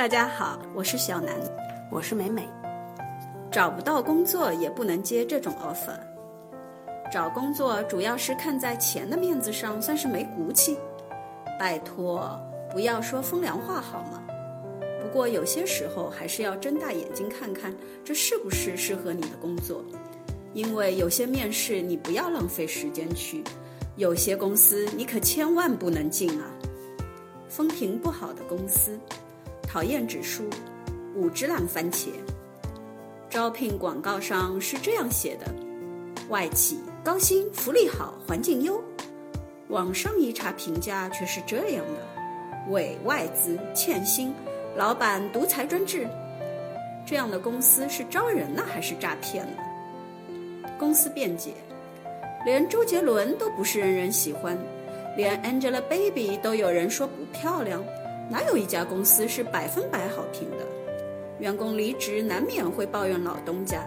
大家好，我是小南，我是美美。找不到工作也不能接这种 offer。找工作主要是看在钱的面子上，算是没骨气。拜托，不要说风凉话好吗？不过有些时候还是要睁大眼睛看看，这是不是适合你的工作。因为有些面试你不要浪费时间去，有些公司你可千万不能进啊。风评不好的公司，讨厌指数五只烂番茄。招聘广告上是这样写的：外企高薪、福利好、环境优。网上一查评价却是这样的：伪外资、欠薪、老板独裁专制。这样的公司是招人呢，还是诈骗呢？公司辩解：连周杰伦都不是人人喜欢。连 Angelababy 都有人说不漂亮，哪有一家公司是百分百好评的？员工离职难免会抱怨老东家，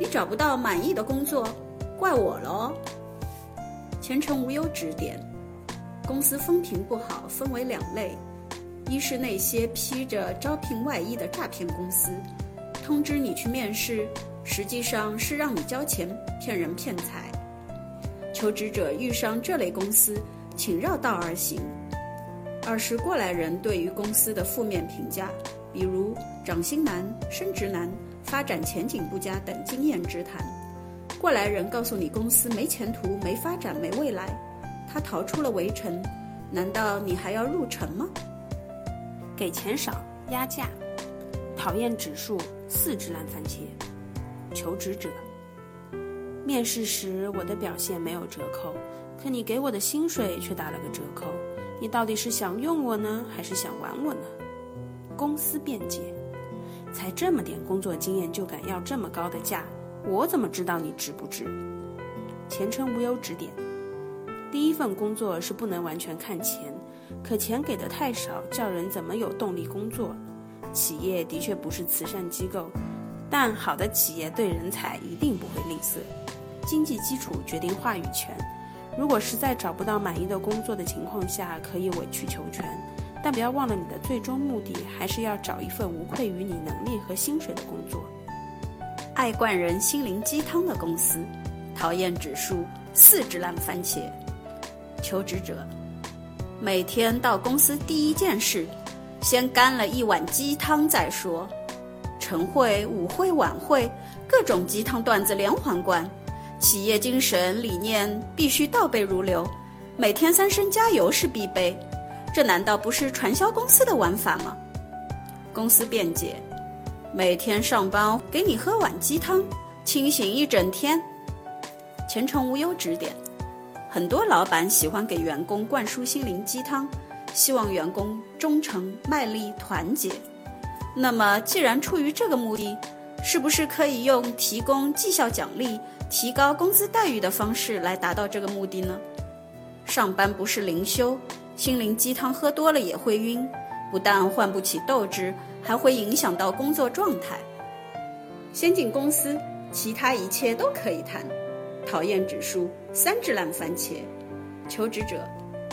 你找不到满意的工作，怪我喽。前程无忧指点：公司风评不好，分为两类，一是那些披着招聘外衣的诈骗公司，通知你去面试，实际上是让你交钱，骗人骗财。求职者遇上这类公司。请绕道而行。二是过来人对于公司的负面评价，比如涨薪难、升职难、发展前景不佳等经验之谈。过来人告诉你公司没前途、没发展、没未来，他逃出了围城，难道你还要入城吗？给钱少、压价、讨厌指数四只烂番茄。求职者，面试时我的表现没有折扣。可你给我的薪水却打了个折扣，你到底是想用我呢，还是想玩我呢？公司辩解：才这么点工作经验就敢要这么高的价，我怎么知道你值不值？前程无忧指点：第一份工作是不能完全看钱，可钱给的太少，叫人怎么有动力工作？企业的确不是慈善机构，但好的企业对人才一定不会吝啬。经济基础决定话语权。如果实在找不到满意的工作的情况下，可以委曲求全，但不要忘了你的最终目的还是要找一份无愧于你能力和薪水的工作。爱灌人心灵鸡汤的公司，讨厌指数四只烂番茄。求职者每天到公司第一件事，先干了一碗鸡汤再说。晨会、舞会、晚会，各种鸡汤段子连环灌。企业精神理念必须倒背如流，每天三声加油是必备，这难道不是传销公司的玩法吗？公司辩解：每天上班给你喝碗鸡汤，清醒一整天。前程无忧指点：很多老板喜欢给员工灌输心灵鸡汤，希望员工忠诚、卖力、团结。那么，既然出于这个目的，是不是可以用提供绩效奖励？提高工资待遇的方式来达到这个目的呢？上班不是灵修，心灵鸡汤喝多了也会晕，不但唤不起斗志，还会影响到工作状态。先进公司，其他一切都可以谈。讨厌指数三只烂番茄。求职者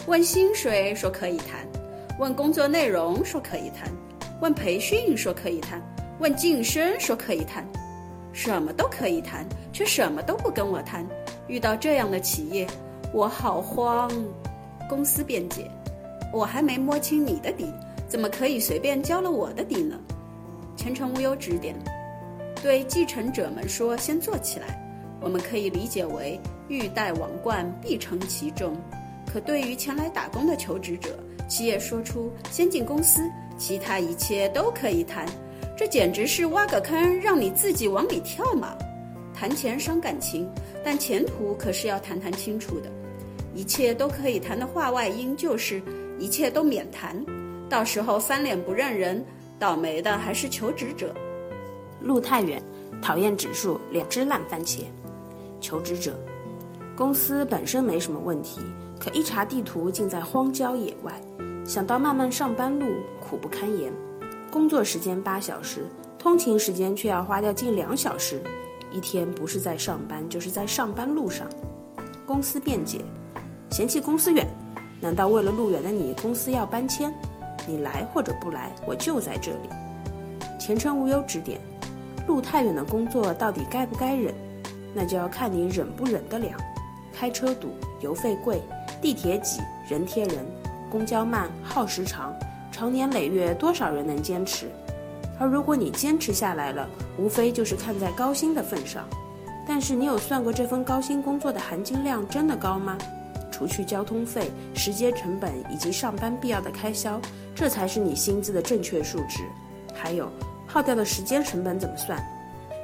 问薪水说可以谈，问工作内容说可以谈，问培训说可以谈，问晋升说可以谈。什么都可以谈，却什么都不跟我谈。遇到这样的企业，我好慌。公司辩解：我还没摸清你的底，怎么可以随便交了我的底呢？前程无忧指点：对继承者们说，先做起来。我们可以理解为欲戴王冠，必承其重。可对于前来打工的求职者，企业说出先进公司，其他一切都可以谈。这简直是挖个坑让你自己往里跳嘛！谈钱伤感情，但前途可是要谈谈清楚的。一切都可以谈的话外音就是一切都免谈，到时候翻脸不认人，倒霉的还是求职者。路太远，讨厌指数两只烂番茄。求职者，公司本身没什么问题，可一查地图竟在荒郊野外，想到漫漫上班路，苦不堪言。工作时间八小时，通勤时间却要花掉近两小时，一天不是在上班，就是在上班路上。公司辩解：嫌弃公司远，难道为了路远的你，公司要搬迁？你来或者不来，我就在这里。前程无忧指点：路太远的工作到底该不该忍？那就要看你忍不忍得了。开车堵，油费贵，地铁挤，人贴人，公交慢，耗时长，长年累月，多少人能坚持？而如果你坚持下来了，无非就是看在高薪的份上。但是你有算过这份高薪工作的含金量真的高吗？除去交通费、时间成本以及上班必要的开销，这才是你薪资的正确数值。还有，耗掉的时间成本怎么算？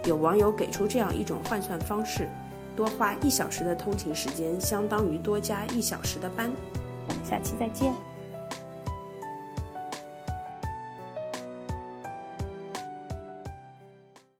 有网友给出这样一种换算方式：多花一小时的通勤时间，相当于多加一小时的班。我们下期再见。